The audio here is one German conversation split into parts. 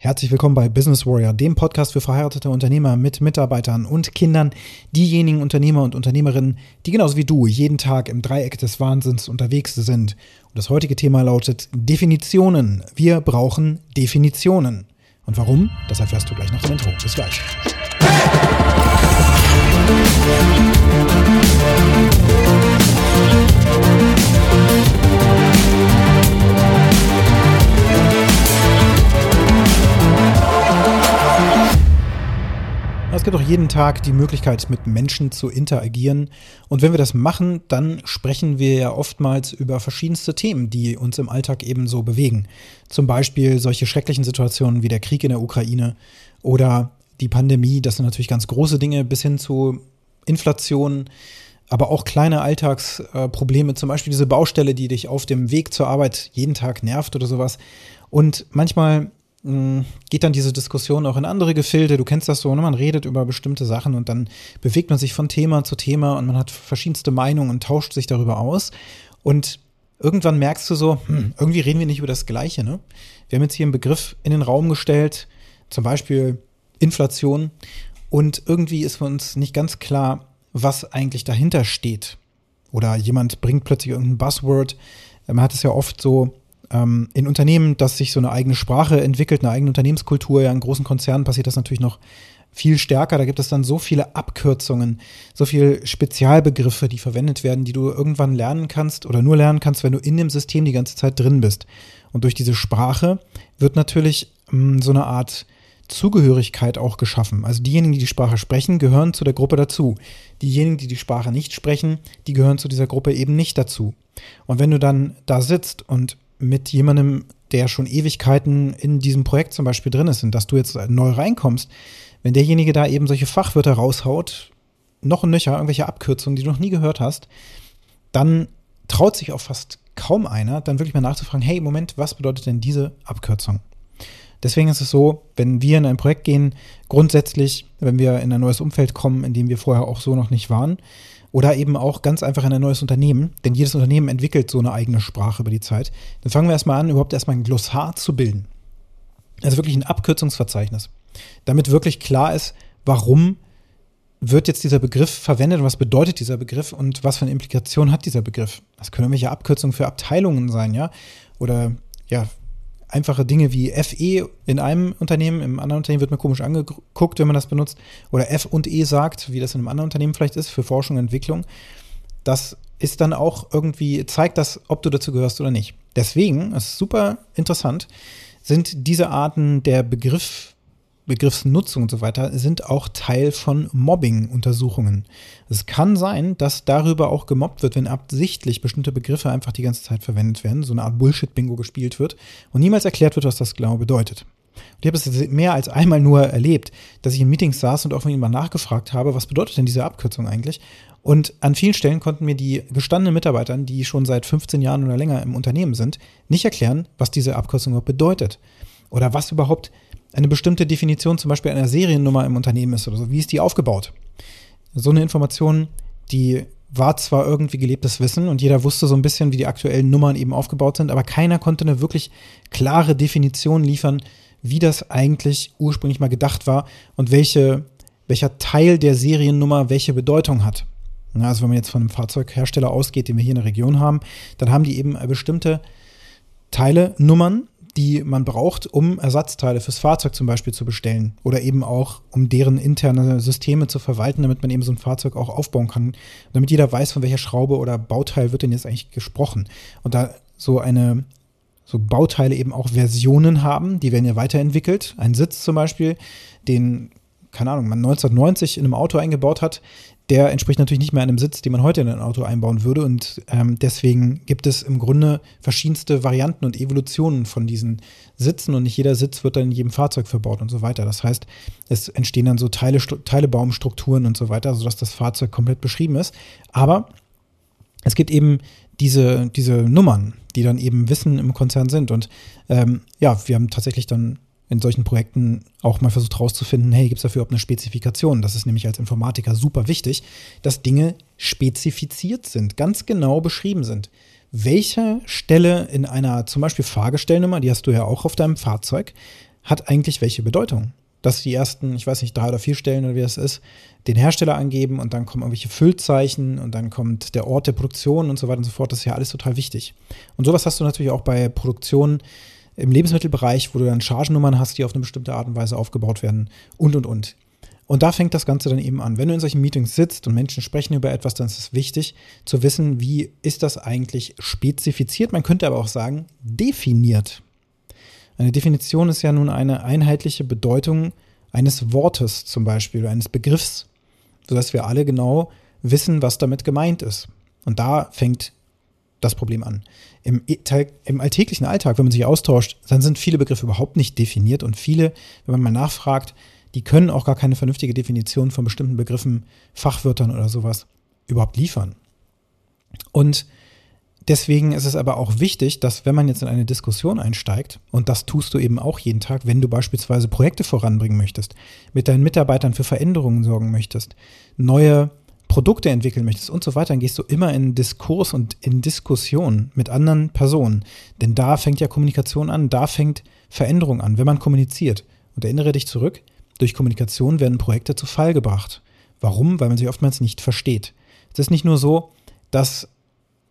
Herzlich willkommen bei Business Warrior, dem Podcast für verheiratete Unternehmer mit Mitarbeitern und Kindern, diejenigen Unternehmer und Unternehmerinnen, die genauso wie du jeden Tag im Dreieck des Wahnsinns unterwegs sind. Und das heutige Thema lautet Definitionen. Wir brauchen Definitionen. Und warum? Das erfährst du gleich nach dem Intro. Bis gleich. Jeden Tag die Möglichkeit, mit Menschen zu interagieren. Und wenn wir das machen, dann sprechen wir ja oftmals über verschiedenste Themen, die uns im Alltag ebenso bewegen. Zum Beispiel solche schrecklichen Situationen wie der Krieg in der Ukraine oder die Pandemie. Das sind natürlich ganz große Dinge bis hin zu Inflation, aber auch kleine Alltagsprobleme, zum Beispiel diese Baustelle, die dich auf dem Weg zur Arbeit jeden Tag nervt oder sowas. Und manchmal hm, geht dann diese Diskussion auch in andere Gefilde. Du kennst das so, ne? man redet über bestimmte Sachen und dann bewegt man sich von Thema zu Thema und man hat verschiedenste Meinungen und tauscht sich darüber aus. Und irgendwann merkst du so, hm, irgendwie reden wir nicht über das Gleiche. Ne? Wir haben jetzt hier einen Begriff in den Raum gestellt, zum Beispiel Inflation. Und irgendwie ist für uns nicht ganz klar, was eigentlich dahinter steht. Oder jemand bringt plötzlich irgendein Buzzword. Man hat es ja oft so, ähm, in Unternehmen, dass sich so eine eigene Sprache entwickelt, eine eigene Unternehmenskultur, ja in großen Konzernen passiert das natürlich noch viel stärker. Da gibt es dann so viele Abkürzungen, so viele Spezialbegriffe, die verwendet werden, die du irgendwann lernen kannst oder nur lernen kannst, wenn du in dem System die ganze Zeit drin bist. Und durch diese Sprache wird natürlich mh, hm, so eine Art Zugehörigkeit auch geschaffen. Also diejenigen, die die Sprache sprechen, gehören zu der Gruppe dazu. Diejenigen, die die Sprache nicht sprechen, die gehören zu dieser Gruppe eben nicht dazu. Und wenn du dann da sitzt und mit jemandem, der schon Ewigkeiten in diesem Projekt zum Beispiel drin ist und dass du jetzt neu reinkommst, wenn derjenige da eben solche Fachwörter raushaut, noch ein nöcher, irgendwelche Abkürzungen, die du noch nie gehört hast, dann traut sich auch fast kaum einer, dann wirklich mal nachzufragen, hey, Moment, was bedeutet denn diese Abkürzung? Deswegen ist es so, wenn wir in ein Projekt gehen, grundsätzlich, wenn wir in ein neues Umfeld kommen, in dem wir vorher auch so noch nicht waren, oder eben auch ganz einfach in ein neues Unternehmen, denn jedes Unternehmen entwickelt so eine eigene Sprache über die Zeit. Dann fangen wir erstmal an, überhaupt erstmal ein Glossar zu bilden. Also wirklich ein Abkürzungsverzeichnis. Damit wirklich klar ist, warum wird jetzt dieser Begriff verwendet und was bedeutet dieser Begriff und was für eine Implikation hat dieser Begriff. Das können irgendwelche Abkürzungen für Abteilungen sein, ja. Oder ja, einfache Dinge wie FE in einem Unternehmen, im anderen Unternehmen wird mir komisch angeguckt, wenn man das benutzt, oder F und E sagt, wie das in einem anderen Unternehmen vielleicht ist, für Forschung und Entwicklung. Das ist dann auch irgendwie, zeigt das, ob du dazu gehörst oder nicht. Deswegen, das ist super interessant, sind diese Arten der Begriff, Begriffsnutzung und so weiter sind auch Teil von Mobbing-Untersuchungen. Es kann sein, dass darüber auch gemobbt wird, wenn absichtlich bestimmte Begriffe einfach die ganze Zeit verwendet werden, so eine Art Bullshit-Bingo gespielt wird und niemals erklärt wird, was das genau bedeutet. Und ich habe es mehr als einmal nur erlebt, dass ich in Meetings saß und auch von mal nachgefragt habe, was bedeutet denn diese Abkürzung eigentlich? Und an vielen Stellen konnten mir die gestandenen Mitarbeiter, die schon seit 15 Jahren oder länger im Unternehmen sind, nicht erklären, was diese Abkürzung überhaupt bedeutet. Oder was überhaupt eine bestimmte Definition zum Beispiel einer Seriennummer im Unternehmen ist oder so. Wie ist die aufgebaut? So eine Information, die war zwar irgendwie gelebtes Wissen und jeder wusste so ein bisschen, wie die aktuellen Nummern eben aufgebaut sind, aber keiner konnte eine wirklich klare Definition liefern, wie das eigentlich ursprünglich mal gedacht war und welche, welcher Teil der Seriennummer welche Bedeutung hat. Also wenn man jetzt von einem Fahrzeughersteller ausgeht, den wir hier in der Region haben, dann haben die eben bestimmte Teile, Nummern, die man braucht, um Ersatzteile fürs Fahrzeug zum Beispiel zu bestellen oder eben auch, um deren interne Systeme zu verwalten, damit man eben so ein Fahrzeug auch aufbauen kann, damit jeder weiß, von welcher Schraube oder Bauteil wird denn jetzt eigentlich gesprochen. Und da so eine so Bauteile eben auch Versionen haben, die werden ja weiterentwickelt. Ein Sitz zum Beispiel, den keine Ahnung, man 1990 in einem Auto eingebaut hat, der entspricht natürlich nicht mehr einem Sitz, den man heute in ein Auto einbauen würde. Und ähm, deswegen gibt es im Grunde verschiedenste Varianten und Evolutionen von diesen Sitzen und nicht jeder Sitz wird dann in jedem Fahrzeug verbaut und so weiter. Das heißt, es entstehen dann so Teile, Teilebaumstrukturen und so weiter, sodass das Fahrzeug komplett beschrieben ist. Aber es gibt eben diese, diese Nummern, die dann eben Wissen im Konzern sind. Und ähm, ja, wir haben tatsächlich dann in solchen Projekten auch mal versucht herauszufinden, hey, gibt es dafür überhaupt eine Spezifikation? Das ist nämlich als Informatiker super wichtig, dass Dinge spezifiziert sind, ganz genau beschrieben sind. Welche Stelle in einer zum Beispiel Fahrgestellnummer, die hast du ja auch auf deinem Fahrzeug, hat eigentlich welche Bedeutung? Dass die ersten, ich weiß nicht, drei oder vier Stellen oder wie das ist, den Hersteller angeben und dann kommen irgendwelche Füllzeichen und dann kommt der Ort der Produktion und so weiter und so fort. Das ist ja alles total wichtig. Und sowas hast du natürlich auch bei Produktionen im Lebensmittelbereich, wo du dann Chargennummern hast, die auf eine bestimmte Art und Weise aufgebaut werden und und und. Und da fängt das Ganze dann eben an. Wenn du in solchen Meetings sitzt und Menschen sprechen über etwas, dann ist es wichtig zu wissen, wie ist das eigentlich spezifiziert. Man könnte aber auch sagen, definiert. Eine Definition ist ja nun eine einheitliche Bedeutung eines Wortes zum Beispiel eines Begriffs, sodass wir alle genau wissen, was damit gemeint ist. Und da fängt das Problem an. Im, Im, alltäglichen Alltag, wenn man sich austauscht, dann sind viele Begriffe überhaupt nicht definiert und viele, wenn man mal nachfragt, die können auch gar keine vernünftige Definition von bestimmten Begriffen, Fachwörtern oder sowas überhaupt liefern. Und deswegen ist es aber auch wichtig, dass wenn man jetzt in eine Diskussion einsteigt, und das tust du eben auch jeden Tag, wenn du beispielsweise Projekte voranbringen möchtest, mit deinen Mitarbeitern für Veränderungen sorgen möchtest, neue Produkte entwickeln möchtest und so weiter, dann gehst du immer in Diskurs und in Diskussion mit anderen Personen. Denn da fängt ja Kommunikation an, da fängt Veränderung an, wenn man kommuniziert. Und erinnere dich zurück, durch Kommunikation werden Projekte zu Fall gebracht. Warum? Weil man sie oftmals nicht versteht. Es ist nicht nur so, dass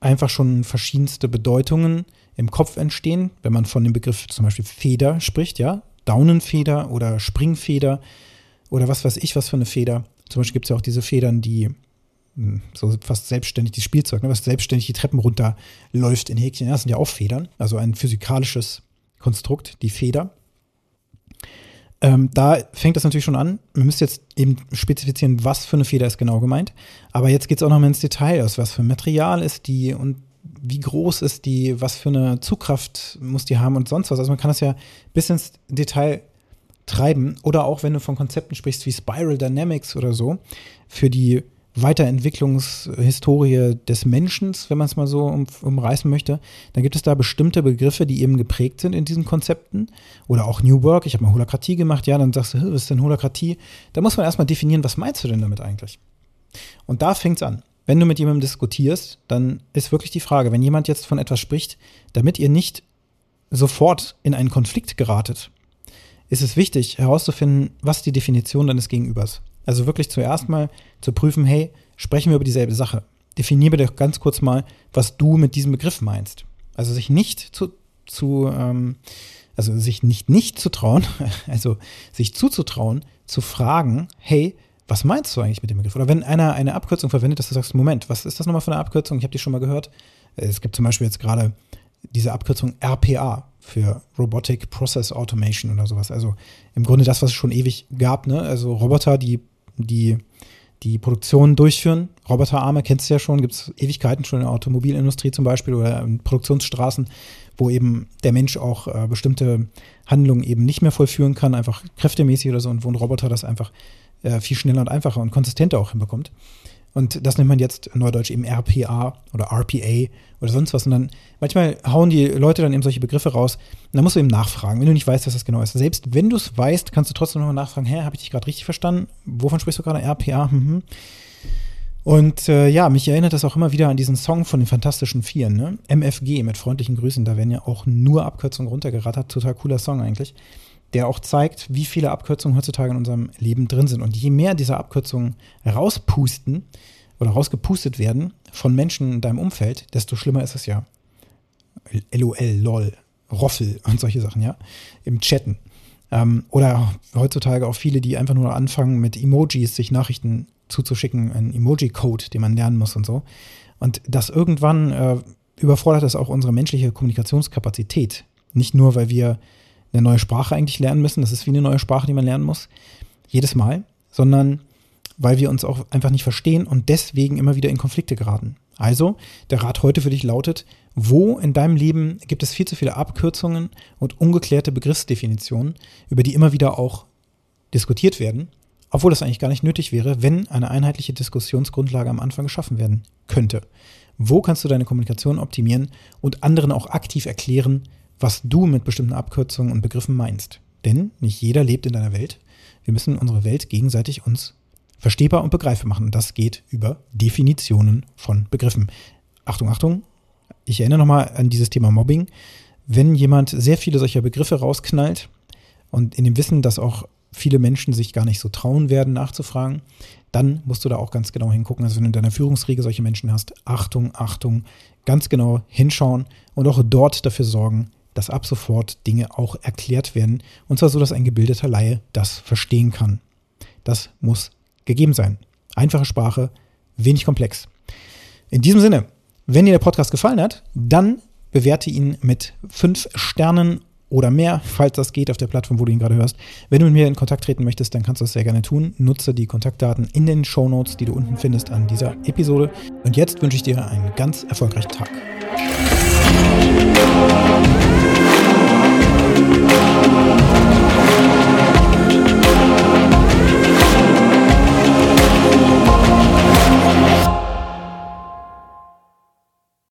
einfach schon verschiedenste Bedeutungen im Kopf entstehen, wenn man von dem Begriff zum Beispiel Feder spricht, ja, Daunenfeder oder Springfeder oder was weiß ich, was für eine Feder. Zum Beispiel gibt es ja auch diese Federn, die hm, so fast selbstständig, die Spielzeug, ne, was selbstständig die Treppen runterläuft in Häkchen. Das sind ja auch Federn, also ein physikalisches Konstrukt, die Feder. Ähm, da fängt das natürlich schon an. Man müsste jetzt eben spezifizieren, was für eine Feder ist genau gemeint. Aber jetzt geht es auch noch mal ins Detail aus. Was für ein Material ist die und wie groß ist die, was für eine Zugkraft muss die haben und sonst was. Also man kann das ja bis ins Detail treiben. Oder auch wenn du von Konzepten sprichst wie Spiral Dynamics oder so, für die Weiterentwicklungshistorie des Menschen, wenn man es mal so um, umreißen möchte, dann gibt es da bestimmte Begriffe, die eben geprägt sind in diesen Konzepten. Oder auch New Work, ich habe mal Holakratie gemacht, ja, dann sagst du, was ist denn Holakratie? Da muss man erstmal definieren, was meinst du denn damit eigentlich? Und da fängt es an. Wenn du mit jemandem diskutierst, dann ist wirklich die Frage, wenn jemand jetzt von etwas spricht, damit ihr nicht sofort in einen Konflikt geratet, ist es wichtig herauszufinden, was die Definition deines Gegenübers also wirklich zuerst mal zu prüfen, hey, sprechen wir über dieselbe Sache. Definiere doch ganz kurz mal, was du mit diesem Begriff meinst. Also sich nicht zu, zu ähm, also sich nicht nicht zu trauen, also sich zuzutrauen, zu fragen, hey, was meinst du eigentlich mit dem Begriff? Oder wenn einer eine Abkürzung verwendet, dass du sagst, Moment, was ist das nochmal für eine Abkürzung? Ich habe die schon mal gehört. Es gibt zum Beispiel jetzt gerade diese Abkürzung RPA für Robotic Process Automation oder sowas. Also im Grunde das, was es schon ewig gab, ne? Also Roboter, die die die Produktion durchführen. Roboterarme kennst du ja schon, gibt es Ewigkeiten schon in der Automobilindustrie zum Beispiel oder in Produktionsstraßen, wo eben der Mensch auch äh, bestimmte Handlungen eben nicht mehr vollführen kann, einfach kräftemäßig oder so, und wo ein Roboter das einfach äh, viel schneller und einfacher und konsistenter auch hinbekommt. Und das nennt man jetzt Neudeutsch eben RPA oder RPA oder sonst was. Und dann manchmal hauen die Leute dann eben solche Begriffe raus. Und dann musst du eben nachfragen, wenn du nicht weißt, was das genau ist. Selbst wenn du es weißt, kannst du trotzdem nochmal nachfragen, hä, habe ich dich gerade richtig verstanden? Wovon sprichst du gerade? RPA? Mhm. Und äh, ja, mich erinnert das auch immer wieder an diesen Song von den Fantastischen Vieren, ne? MFG mit freundlichen Grüßen. Da werden ja auch nur Abkürzungen runtergerattert. Total cooler Song eigentlich. Der auch zeigt, wie viele Abkürzungen heutzutage in unserem Leben drin sind. Und je mehr dieser Abkürzungen rauspusten oder rausgepustet werden von Menschen in deinem Umfeld, desto schlimmer ist es ja. LOL, LOL, Roffel und solche Sachen, ja. Im Chatten. Ähm, oder heutzutage auch viele, die einfach nur anfangen, mit Emojis sich Nachrichten zuzuschicken, ein Emoji-Code, den man lernen muss und so. Und das irgendwann äh, überfordert das auch unsere menschliche Kommunikationskapazität. Nicht nur, weil wir eine neue Sprache eigentlich lernen müssen, das ist wie eine neue Sprache, die man lernen muss, jedes Mal, sondern weil wir uns auch einfach nicht verstehen und deswegen immer wieder in Konflikte geraten. Also, der Rat heute für dich lautet, wo in deinem Leben gibt es viel zu viele Abkürzungen und ungeklärte Begriffsdefinitionen, über die immer wieder auch diskutiert werden obwohl das eigentlich gar nicht nötig wäre, wenn eine einheitliche Diskussionsgrundlage am Anfang geschaffen werden könnte. Wo kannst du deine Kommunikation optimieren und anderen auch aktiv erklären, was du mit bestimmten Abkürzungen und Begriffen meinst? Denn nicht jeder lebt in deiner Welt. Wir müssen unsere Welt gegenseitig uns verstehbar und begreifbar machen. Das geht über Definitionen von Begriffen. Achtung, Achtung. Ich erinnere nochmal an dieses Thema Mobbing. Wenn jemand sehr viele solcher Begriffe rausknallt, und in dem Wissen, dass auch viele Menschen sich gar nicht so trauen werden, nachzufragen, dann musst du da auch ganz genau hingucken. Also wenn du in deiner Führungsriege solche Menschen hast, Achtung, Achtung, ganz genau hinschauen und auch dort dafür sorgen, dass ab sofort Dinge auch erklärt werden. Und zwar so, dass ein gebildeter Laie das verstehen kann. Das muss gegeben sein. Einfache Sprache, wenig komplex. In diesem Sinne, wenn dir der Podcast gefallen hat, dann bewerte ihn mit fünf Sternen oder mehr, falls das geht auf der Plattform, wo du ihn gerade hörst. Wenn du mit mir in Kontakt treten möchtest, dann kannst du das sehr gerne tun. Nutze die Kontaktdaten in den Show Notes, die du unten findest an dieser Episode. Und jetzt wünsche ich dir einen ganz erfolgreichen Tag. Thank you.